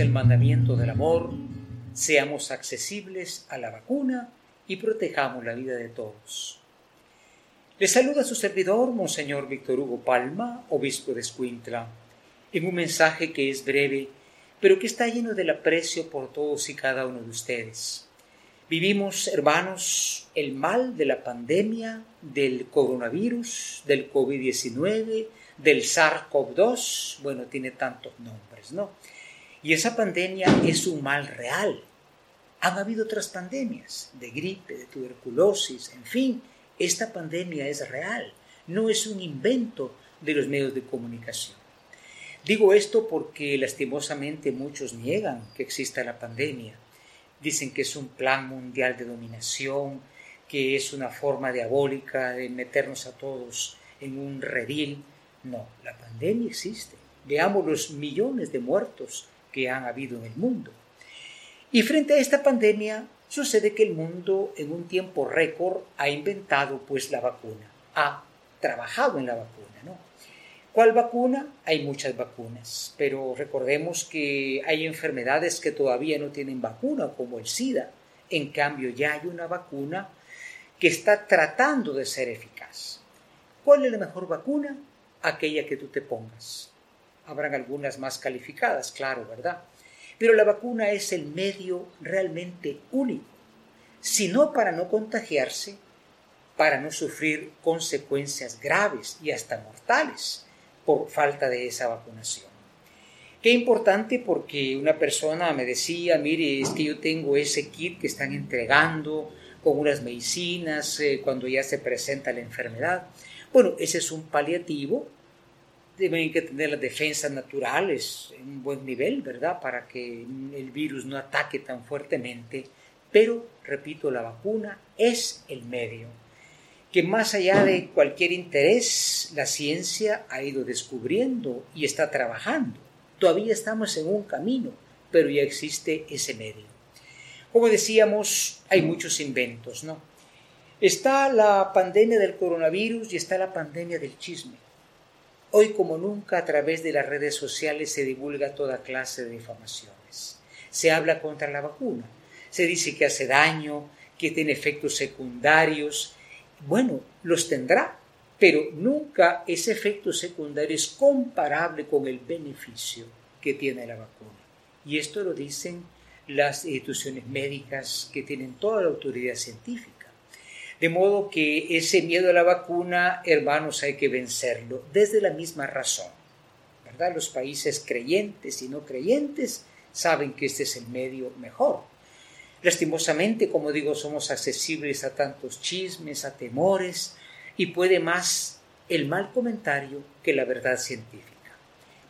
el mandamiento del amor, seamos accesibles a la vacuna y protejamos la vida de todos. Le saluda su servidor, Monseñor Víctor Hugo Palma, obispo de Escuintla, en un mensaje que es breve, pero que está lleno del aprecio por todos y cada uno de ustedes. Vivimos, hermanos, el mal de la pandemia, del coronavirus, del COVID-19, del SARS-CoV-2, bueno, tiene tantos nombres, ¿no? Y esa pandemia es un mal real. Han habido otras pandemias, de gripe, de tuberculosis, en fin, esta pandemia es real, no es un invento de los medios de comunicación. Digo esto porque lastimosamente muchos niegan que exista la pandemia. Dicen que es un plan mundial de dominación, que es una forma diabólica de meternos a todos en un redil. No, la pandemia existe. Veamos los millones de muertos que han habido en el mundo. Y frente a esta pandemia, sucede que el mundo en un tiempo récord ha inventado pues la vacuna, ha trabajado en la vacuna, ¿no? ¿Cuál vacuna? Hay muchas vacunas, pero recordemos que hay enfermedades que todavía no tienen vacuna, como el SIDA. En cambio, ya hay una vacuna que está tratando de ser eficaz. ¿Cuál es la mejor vacuna? Aquella que tú te pongas. Habrán algunas más calificadas, claro, ¿verdad? Pero la vacuna es el medio realmente único, sino para no contagiarse, para no sufrir consecuencias graves y hasta mortales por falta de esa vacunación. Qué importante porque una persona me decía, mire, es que yo tengo ese kit que están entregando con unas medicinas eh, cuando ya se presenta la enfermedad. Bueno, ese es un paliativo deben que tener las defensas naturales en un buen nivel, ¿verdad? Para que el virus no ataque tan fuertemente. Pero, repito, la vacuna es el medio que más allá de cualquier interés, la ciencia ha ido descubriendo y está trabajando. Todavía estamos en un camino, pero ya existe ese medio. Como decíamos, hay muchos inventos, ¿no? Está la pandemia del coronavirus y está la pandemia del chisme. Hoy como nunca a través de las redes sociales se divulga toda clase de difamaciones. Se habla contra la vacuna. Se dice que hace daño, que tiene efectos secundarios. Bueno, los tendrá, pero nunca ese efecto secundario es comparable con el beneficio que tiene la vacuna. Y esto lo dicen las instituciones médicas que tienen toda la autoridad científica. De modo que ese miedo a la vacuna, hermanos, hay que vencerlo desde la misma razón. ¿Verdad? Los países creyentes y no creyentes saben que este es el medio mejor. Lastimosamente, como digo, somos accesibles a tantos chismes, a temores, y puede más el mal comentario que la verdad científica.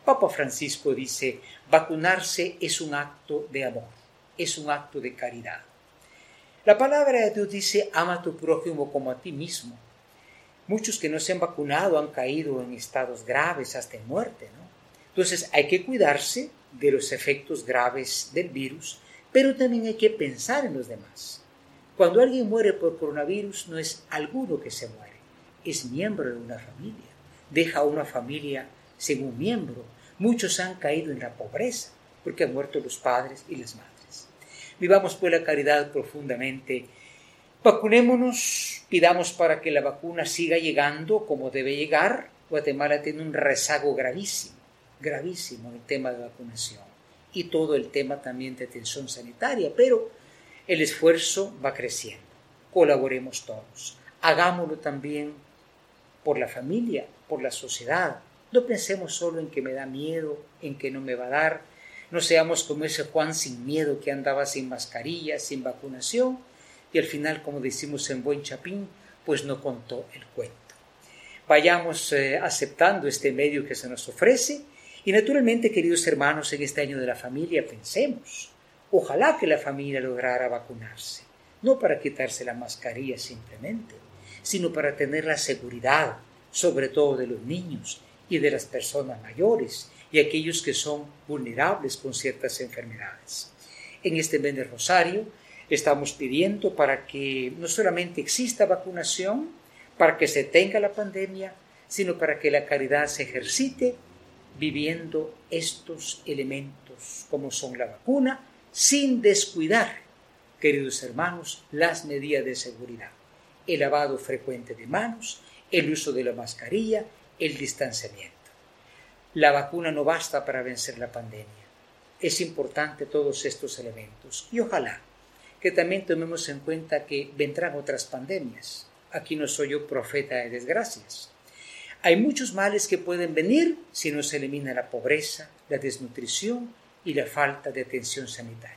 Papa Francisco dice, vacunarse es un acto de amor, es un acto de caridad. La palabra de Dios dice, ama a tu prójimo como a ti mismo. Muchos que no se han vacunado han caído en estados graves hasta en muerte, ¿no? Entonces hay que cuidarse de los efectos graves del virus, pero también hay que pensar en los demás. Cuando alguien muere por coronavirus no es alguno que se muere, es miembro de una familia. Deja a una familia sin un miembro. Muchos han caído en la pobreza porque han muerto los padres y las madres. Vivamos pues la caridad profundamente. Vacunémonos, pidamos para que la vacuna siga llegando como debe llegar. Guatemala tiene un rezago gravísimo, gravísimo en el tema de vacunación y todo el tema también de atención sanitaria, pero el esfuerzo va creciendo. Colaboremos todos. Hagámoslo también por la familia, por la sociedad. No pensemos solo en que me da miedo, en que no me va a dar, no seamos como ese Juan sin miedo que andaba sin mascarilla, sin vacunación, y al final, como decimos en buen chapín, pues no contó el cuento. Vayamos eh, aceptando este medio que se nos ofrece y naturalmente, queridos hermanos, en este año de la familia pensemos, ojalá que la familia lograra vacunarse, no para quitarse la mascarilla simplemente, sino para tener la seguridad, sobre todo de los niños y de las personas mayores, y aquellos que son vulnerables con ciertas enfermedades. En este mes de Rosario estamos pidiendo para que no solamente exista vacunación, para que se tenga la pandemia, sino para que la caridad se ejercite viviendo estos elementos como son la vacuna, sin descuidar, queridos hermanos, las medidas de seguridad, el lavado frecuente de manos, el uso de la mascarilla, el distanciamiento. La vacuna no basta para vencer la pandemia. Es importante todos estos elementos y ojalá que también tomemos en cuenta que vendrán otras pandemias. Aquí no soy yo profeta de desgracias. Hay muchos males que pueden venir si no se elimina la pobreza, la desnutrición y la falta de atención sanitaria.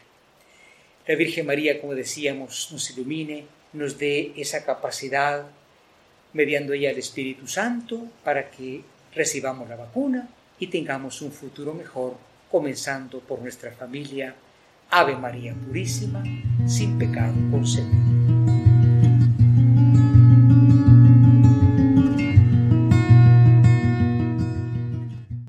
La Virgen María, como decíamos, nos ilumine, nos dé esa capacidad, mediando ella el Espíritu Santo, para que recibamos la vacuna y tengamos un futuro mejor, comenzando por nuestra familia. Ave María Purísima, sin pecado concebido.